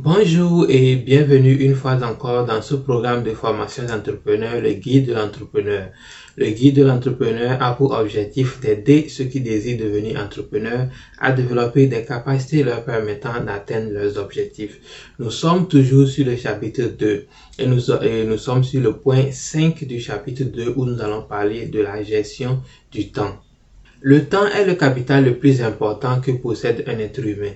Bonjour et bienvenue une fois encore dans ce programme de formation d'entrepreneur, le guide de l'entrepreneur. Le guide de l'entrepreneur a pour objectif d'aider ceux qui désirent devenir entrepreneurs à développer des capacités leur permettant d'atteindre leurs objectifs. Nous sommes toujours sur le chapitre 2 et nous, et nous sommes sur le point 5 du chapitre 2 où nous allons parler de la gestion du temps. Le temps est le capital le plus important que possède un être humain.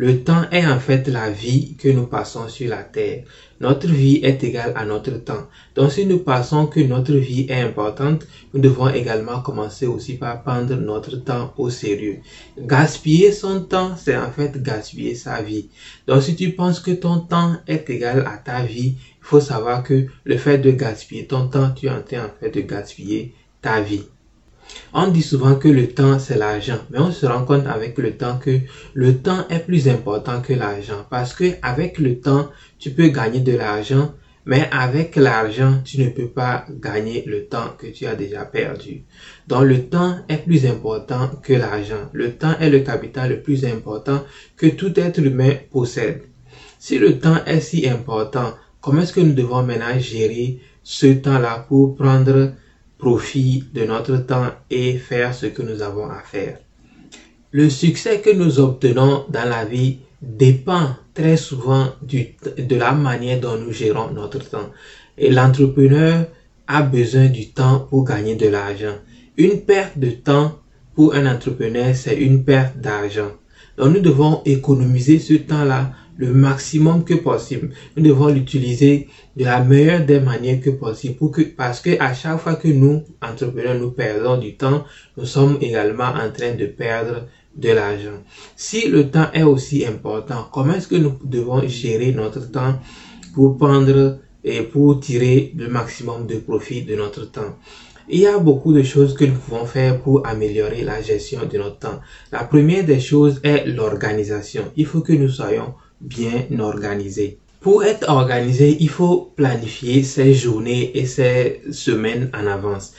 Le temps est en fait la vie que nous passons sur la terre. Notre vie est égale à notre temps. Donc si nous pensons que notre vie est importante, nous devons également commencer aussi par prendre notre temps au sérieux. Gaspiller son temps, c'est en fait gaspiller sa vie. Donc si tu penses que ton temps est égal à ta vie, il faut savoir que le fait de gaspiller ton temps, tu es en train en fait de gaspiller ta vie. On dit souvent que le temps c'est l'argent, mais on se rend compte avec le temps que le temps est plus important que l'argent parce que avec le temps, tu peux gagner de l'argent, mais avec l'argent, tu ne peux pas gagner le temps que tu as déjà perdu. Donc le temps est plus important que l'argent. Le temps est le capital le plus important que tout être humain possède. Si le temps est si important, comment est-ce que nous devons maintenant gérer ce temps-là pour prendre profit de notre temps et faire ce que nous avons à faire. Le succès que nous obtenons dans la vie dépend très souvent de la manière dont nous gérons notre temps. Et l'entrepreneur a besoin du temps pour gagner de l'argent. Une perte de temps pour un entrepreneur, c'est une perte d'argent. Donc nous devons économiser ce temps-là le maximum que possible. Nous devons l'utiliser de la meilleure des manières que possible pour que, parce que à chaque fois que nous, entrepreneurs, nous perdons du temps, nous sommes également en train de perdre de l'argent. Si le temps est aussi important, comment est-ce que nous devons gérer notre temps pour prendre et pour tirer le maximum de profit de notre temps? Il y a beaucoup de choses que nous pouvons faire pour améliorer la gestion de notre temps. La première des choses est l'organisation. Il faut que nous soyons bien organisé. Pour être organisé, il faut planifier ses journées et ses semaines en avance.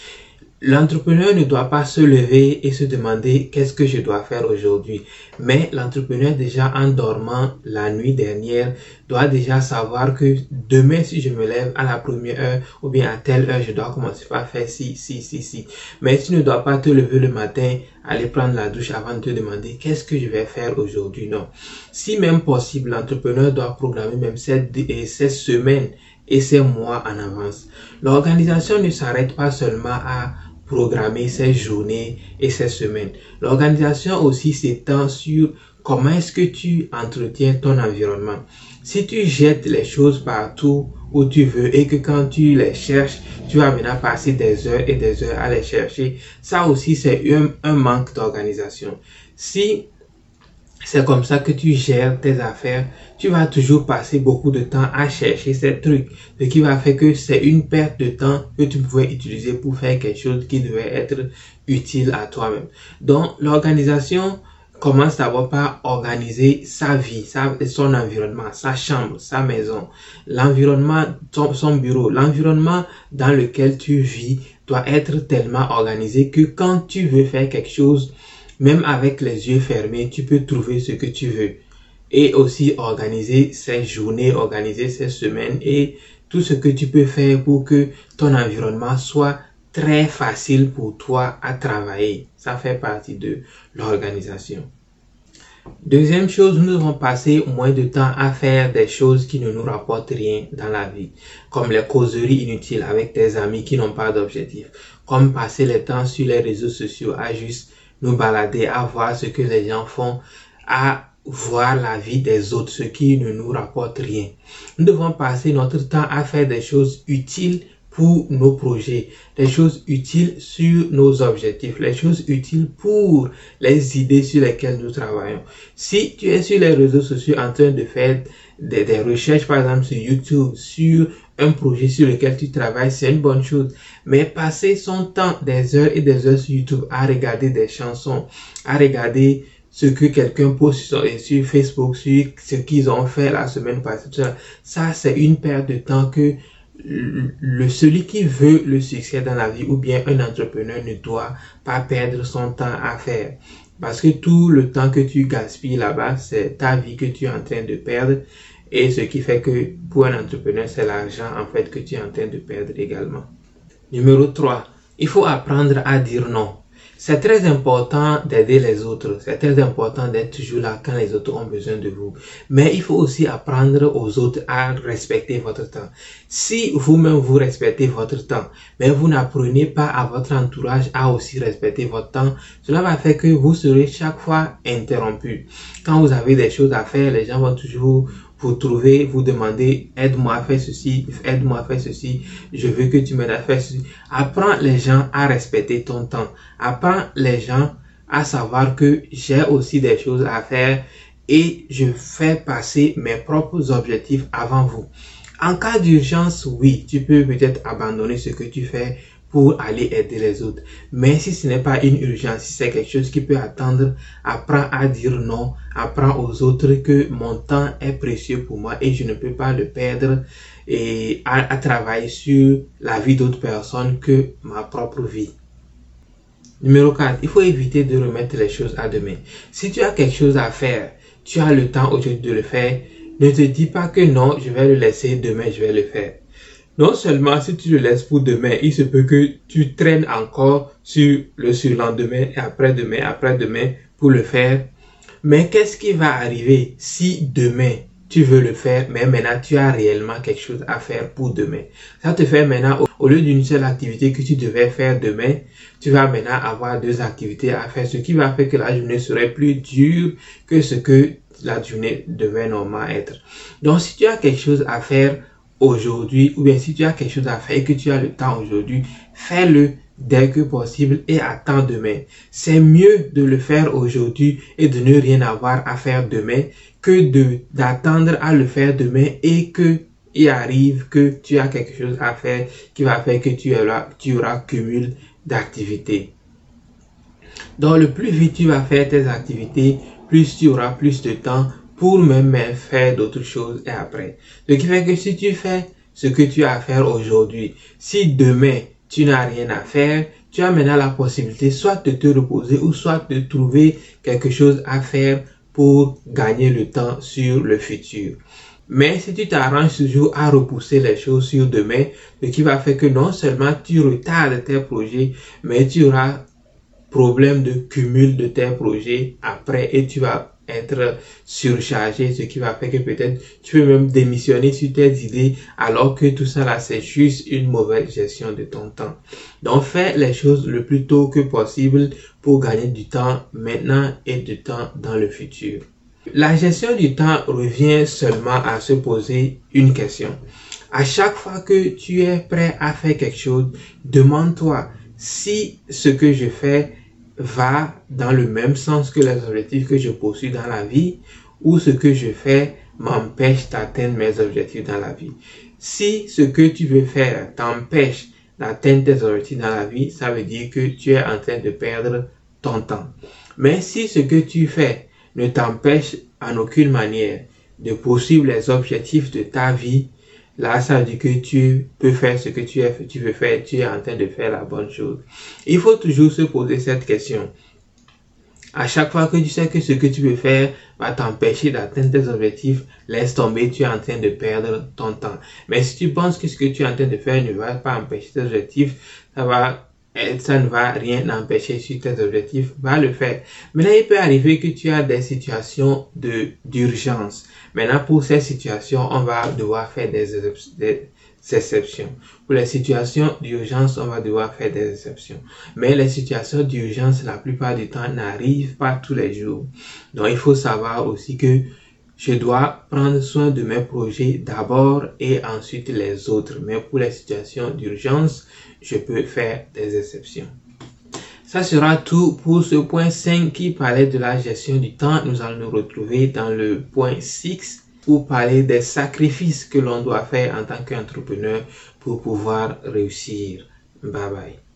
L'entrepreneur ne doit pas se lever et se demander qu'est-ce que je dois faire aujourd'hui. Mais l'entrepreneur déjà en dormant la nuit dernière doit déjà savoir que demain si je me lève à la première heure ou bien à telle heure je dois commencer par faire ci, ci, ci, ci. Mais tu ne dois pas te lever le matin, aller prendre la douche avant de te demander qu'est-ce que je vais faire aujourd'hui. Non. Si même possible, l'entrepreneur doit programmer même cette, cette semaine et ces mois en avance. L'organisation ne s'arrête pas seulement à programmer ses journées et ses semaines. L'organisation aussi s'étend sur comment est-ce que tu entretiens ton environnement. Si tu jettes les choses partout où tu veux et que quand tu les cherches, tu vas maintenant passer des heures et des heures à les chercher, ça aussi c'est un, un manque d'organisation. Si c'est comme ça que tu gères tes affaires. Tu vas toujours passer beaucoup de temps à chercher ces trucs. Ce qui va faire que c'est une perte de temps que tu pouvais utiliser pour faire quelque chose qui devait être utile à toi-même. Donc, l'organisation commence d'abord par organiser sa vie, son environnement, sa chambre, sa maison, l'environnement, son bureau, l'environnement dans lequel tu vis doit être tellement organisé que quand tu veux faire quelque chose, même avec les yeux fermés, tu peux trouver ce que tu veux. Et aussi organiser ces journées, organiser ces semaines et tout ce que tu peux faire pour que ton environnement soit très facile pour toi à travailler. Ça fait partie de l'organisation. Deuxième chose, nous devons passer moins de temps à faire des choses qui ne nous rapportent rien dans la vie, comme les causeries inutiles avec tes amis qui n'ont pas d'objectif, comme passer le temps sur les réseaux sociaux à juste nous balader, à voir ce que les gens font, à voir la vie des autres, ce qui ne nous rapporte rien. Nous devons passer notre temps à faire des choses utiles pour nos projets, des choses utiles sur nos objectifs, les choses utiles pour les idées sur lesquelles nous travaillons. Si tu es sur les réseaux sociaux en train de faire des, des recherches, par exemple sur YouTube, sur un projet sur lequel tu travailles, c'est une bonne chose. Mais passer son temps, des heures et des heures sur YouTube à regarder des chansons, à regarder ce que quelqu'un poste sur, sur, Facebook, sur ce qu'ils ont fait la semaine passée, ça c'est une perte de temps que le, celui qui veut le succès dans la vie ou bien un entrepreneur ne doit pas perdre son temps à faire. Parce que tout le temps que tu gaspilles là-bas, c'est ta vie que tu es en train de perdre Et ce qui fait que pour un entrepreneur, c'est l'argent en fait que tu es en train de perdre également. Numéro 3. Il faut apprendre à dire non. C'est très important d'aider les autres. C'est très important d'être toujours là quand les autres ont besoin de vous. Mais il faut aussi apprendre aux autres à respecter votre temps. Si vous-même vous respectez votre temps, mais vous n'apprenez pas à votre entourage à aussi respecter votre temps, cela va faire que vous serez chaque fois interrompu. Quand vous avez des choses à faire, les gens vont toujours vous trouvez, vous demandez, aide-moi à faire ceci, aide-moi à faire ceci, je veux que tu m'aides à faire ceci. Apprends les gens à respecter ton temps. Apprends les gens à savoir que j'ai aussi des choses à faire et je fais passer mes propres objectifs avant vous. En cas d'urgence, oui, tu peux peut-être abandonner ce que tu fais pour aller aider les autres. Mais si ce n'est pas une urgence, si c'est quelque chose qui peut attendre, apprends à dire non, apprends aux autres que mon temps est précieux pour moi et je ne peux pas le perdre et à, travailler sur la vie d'autres personnes que ma propre vie. Numéro 4, il faut éviter de remettre les choses à demain. Si tu as quelque chose à faire, tu as le temps aujourd'hui de le faire, ne te dis pas que non, je vais le laisser demain, je vais le faire. Non seulement si tu le laisses pour demain, il se peut que tu traînes encore sur le surlendemain et après-demain, après-demain pour le faire. Mais qu'est-ce qui va arriver si demain tu veux le faire, mais maintenant tu as réellement quelque chose à faire pour demain? Ça te fait maintenant, au lieu d'une seule activité que tu devais faire demain, tu vas maintenant avoir deux activités à faire, ce qui va faire que la journée serait plus dure que ce que la journée devait normalement être. Donc si tu as quelque chose à faire aujourd'hui, ou bien si tu as quelque chose à faire et que tu as le temps aujourd'hui, fais-le dès que possible et attends demain. C'est mieux de le faire aujourd'hui et de ne rien avoir à faire demain que d'attendre à le faire demain et que il arrive que tu as quelque chose à faire qui va faire que tu auras, tu auras cumul d'activités. Donc le plus vite tu vas faire tes activités, plus tu auras plus de temps pour même faire d'autres choses et après. Ce qui fait que si tu fais ce que tu as à faire aujourd'hui, si demain tu n'as rien à faire, tu as maintenant la possibilité soit de te reposer ou soit de trouver quelque chose à faire pour gagner le temps sur le futur. Mais si tu t'arranges toujours à repousser les choses sur demain, ce qui va faire que non seulement tu retardes tes projets, mais tu auras problème de cumul de tes projets après et tu vas être surchargé, ce qui va faire que peut-être tu peux même démissionner sur tes idées alors que tout ça là c'est juste une mauvaise gestion de ton temps. Donc fais les choses le plus tôt que possible pour gagner du temps maintenant et du temps dans le futur. La gestion du temps revient seulement à se poser une question. À chaque fois que tu es prêt à faire quelque chose, demande-toi si ce que je fais va dans le même sens que les objectifs que je poursuis dans la vie ou ce que je fais m'empêche d'atteindre mes objectifs dans la vie. Si ce que tu veux faire t'empêche d'atteindre tes objectifs dans la vie, ça veut dire que tu es en train de perdre ton temps. Mais si ce que tu fais ne t'empêche en aucune manière de poursuivre les objectifs de ta vie, Là, ça veut dire que tu peux faire ce que tu, tu veux faire, tu es en train de faire la bonne chose. Il faut toujours se poser cette question. À chaque fois que tu sais que ce que tu veux faire va t'empêcher d'atteindre tes objectifs, laisse tomber, tu es en train de perdre ton temps. Mais si tu penses que ce que tu es en train de faire ne va pas empêcher tes objectifs, ça va ça ne va rien empêcher sur tes objectifs, va le faire. Maintenant, il peut arriver que tu as des situations de d'urgence. Maintenant, pour ces situations, on va devoir faire des, des exceptions. Pour les situations d'urgence, on va devoir faire des exceptions. Mais les situations d'urgence, la plupart du temps, n'arrivent pas tous les jours. Donc, il faut savoir aussi que je dois prendre soin de mes projets d'abord et ensuite les autres. Mais pour les situations d'urgence, je peux faire des exceptions. Ça sera tout pour ce point 5 qui parlait de la gestion du temps. Nous allons nous retrouver dans le point 6 pour parler des sacrifices que l'on doit faire en tant qu'entrepreneur pour pouvoir réussir. Bye bye.